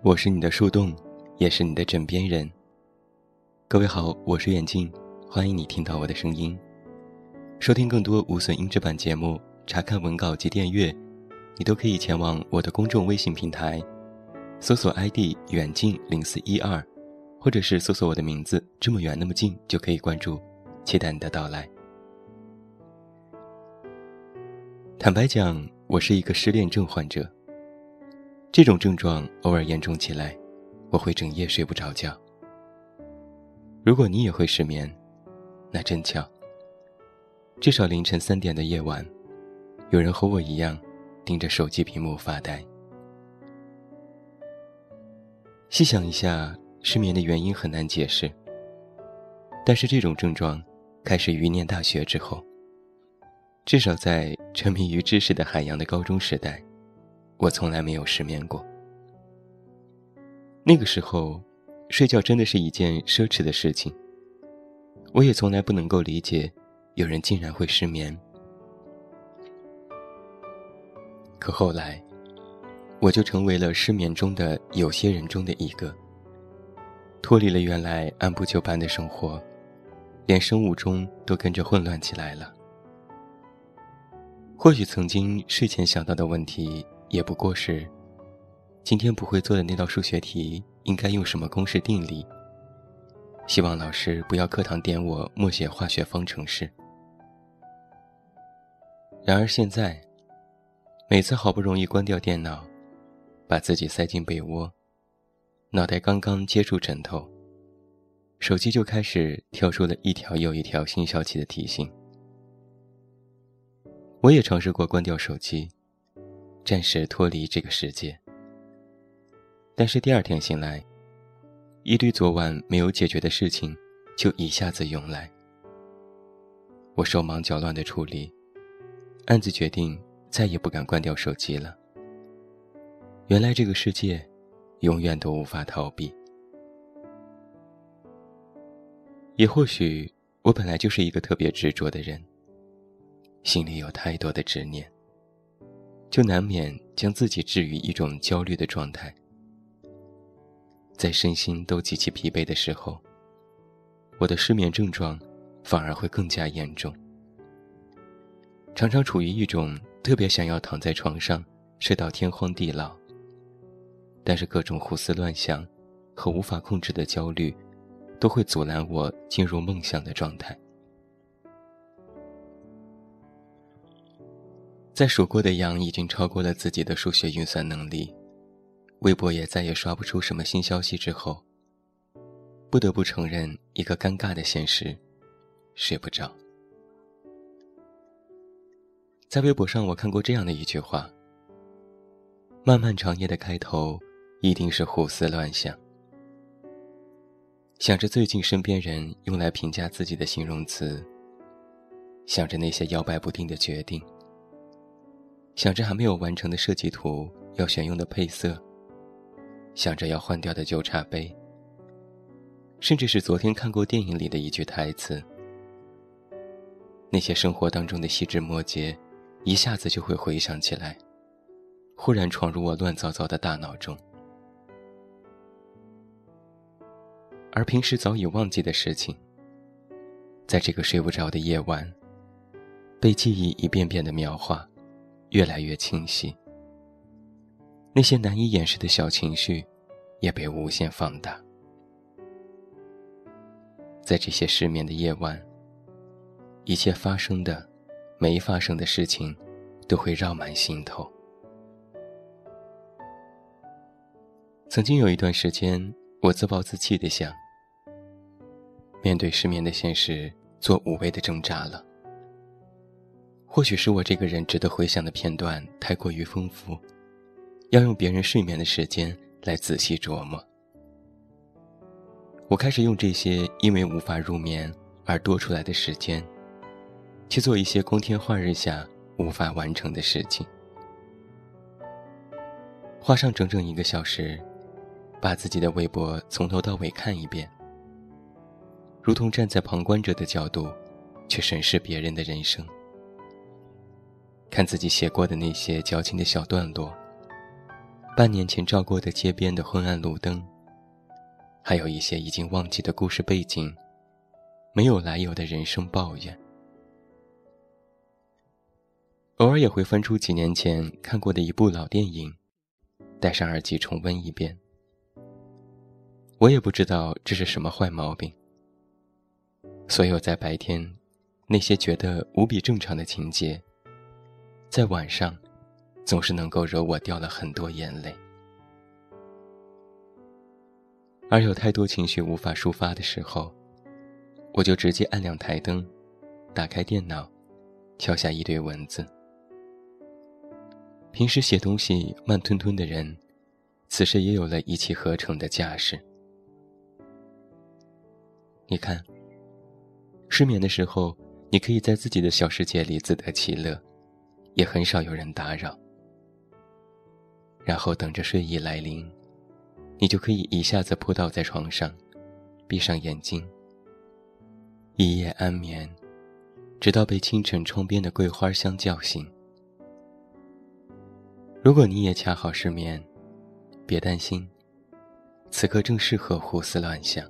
我是你的树洞，也是你的枕边人。各位好，我是远近，欢迎你听到我的声音。收听更多无损音质版节目，查看文稿及订阅，你都可以前往我的公众微信平台，搜索 ID 远近零四一二，或者是搜索我的名字这么远那么近就可以关注，期待你的到来。坦白讲，我是一个失恋症患者。这种症状偶尔严重起来，我会整夜睡不着觉。如果你也会失眠，那真巧。至少凌晨三点的夜晚，有人和我一样，盯着手机屏幕发呆。细想一下，失眠的原因很难解释。但是这种症状，开始于念大学之后。至少在沉迷于知识的海洋的高中时代。我从来没有失眠过。那个时候，睡觉真的是一件奢侈的事情。我也从来不能够理解，有人竟然会失眠。可后来，我就成为了失眠中的有些人中的一个，脱离了原来按部就班的生活，连生物钟都跟着混乱起来了。或许曾经睡前想到的问题。也不过是，今天不会做的那道数学题应该用什么公式定理？希望老师不要课堂点我默写化学方程式。然而现在，每次好不容易关掉电脑，把自己塞进被窝，脑袋刚刚接触枕头，手机就开始跳出了一条又一条新消息的提醒。我也尝试过关掉手机。暂时脱离这个世界，但是第二天醒来，一堆昨晚没有解决的事情就一下子涌来。我手忙脚乱的处理，暗自决定再也不敢关掉手机了。原来这个世界，永远都无法逃避。也或许我本来就是一个特别执着的人，心里有太多的执念。就难免将自己置于一种焦虑的状态，在身心都极其疲惫的时候，我的失眠症状反而会更加严重，常常处于一种特别想要躺在床上睡到天荒地老，但是各种胡思乱想和无法控制的焦虑，都会阻拦我进入梦乡的状态。在数过的羊已经超过了自己的数学运算能力，微博也再也刷不出什么新消息之后，不得不承认一个尴尬的现实：睡不着。在微博上，我看过这样的一句话：“漫漫长夜的开头，一定是胡思乱想，想着最近身边人用来评价自己的形容词，想着那些摇摆不定的决定。”想着还没有完成的设计图，要选用的配色，想着要换掉的旧茶杯，甚至是昨天看过电影里的一句台词，那些生活当中的细枝末节，一下子就会回想起来，忽然闯入我乱糟糟的大脑中，而平时早已忘记的事情，在这个睡不着的夜晚，被记忆一遍遍的描画。越来越清晰，那些难以掩饰的小情绪，也被无限放大。在这些失眠的夜晚，一切发生的、没发生的事情，都会绕满心头。曾经有一段时间，我自暴自弃的想，面对失眠的现实，做无谓的挣扎了。或许是我这个人值得回想的片段太过于丰富，要用别人睡眠的时间来仔细琢磨。我开始用这些因为无法入眠而多出来的时间，去做一些光天化日下无法完成的事情，花上整整一个小时，把自己的微博从头到尾看一遍，如同站在旁观者的角度，去审视别人的人生。看自己写过的那些矫情的小段落，半年前照过的街边的昏暗路灯，还有一些已经忘记的故事背景，没有来由的人生抱怨。偶尔也会翻出几年前看过的一部老电影，戴上耳机重温一遍。我也不知道这是什么坏毛病。所有在白天那些觉得无比正常的情节，在晚上。总是能够惹我掉了很多眼泪，而有太多情绪无法抒发的时候，我就直接按亮台灯，打开电脑，敲下一堆文字。平时写东西慢吞吞的人，此时也有了一气呵成的架势。你看，失眠的时候，你可以在自己的小世界里自得其乐，也很少有人打扰。然后等着睡意来临，你就可以一下子扑倒在床上，闭上眼睛，一夜安眠，直到被清晨窗边的桂花香叫醒。如果你也恰好失眠，别担心，此刻正适合胡思乱想。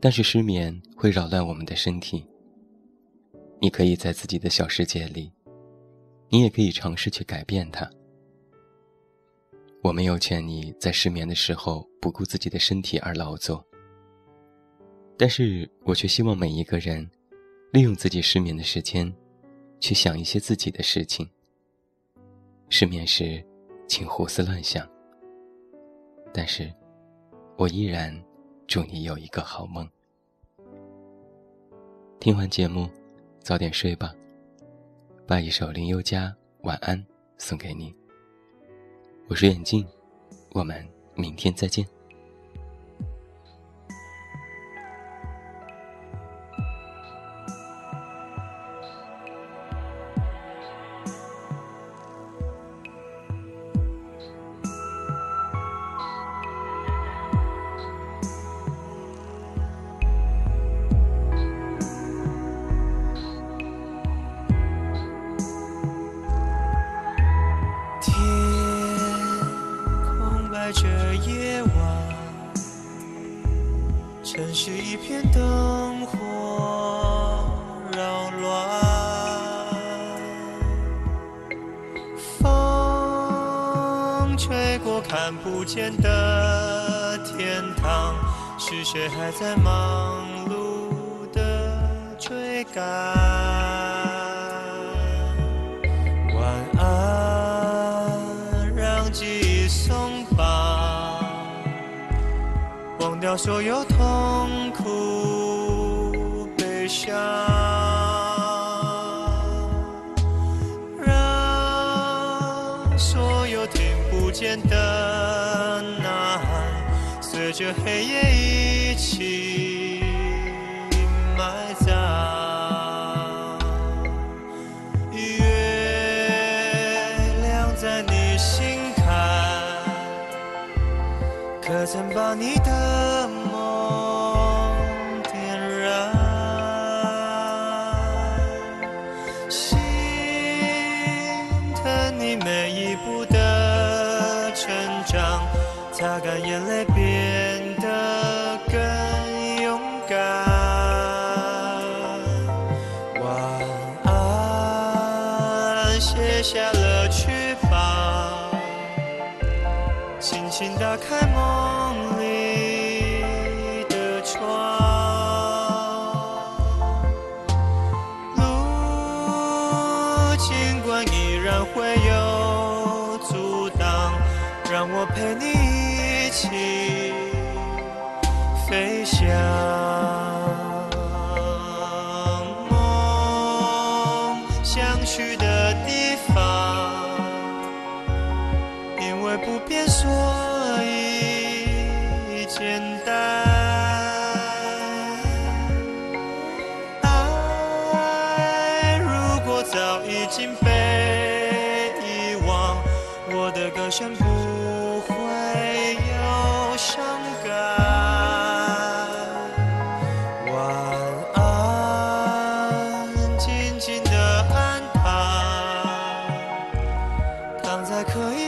但是失眠会扰乱我们的身体，你可以在自己的小世界里，你也可以尝试去改变它。我没有劝你在失眠的时候不顾自己的身体而劳作，但是我却希望每一个人，利用自己失眠的时间，去想一些自己的事情。失眠时，请胡思乱想。但是，我依然祝你有一个好梦。听完节目，早点睡吧。把一首林宥嘉《晚安》送给你。我是眼镜，我们明天再见。这夜晚，城市一片灯火扰乱，风吹过看不见的天堂，是谁还在忙碌的追赶？让所有痛苦悲伤，让所有听不见的呐喊，随着黑夜一起可曾把你的梦点燃心疼你每一步的成长擦干眼泪变得更勇敢。晚安卸下了。请打开梦里的窗。路尽管依然会有阻挡，让我陪你一。起飞翔，已经被遗忘我的歌声不会有伤感。晚安静静的安躺躺在可以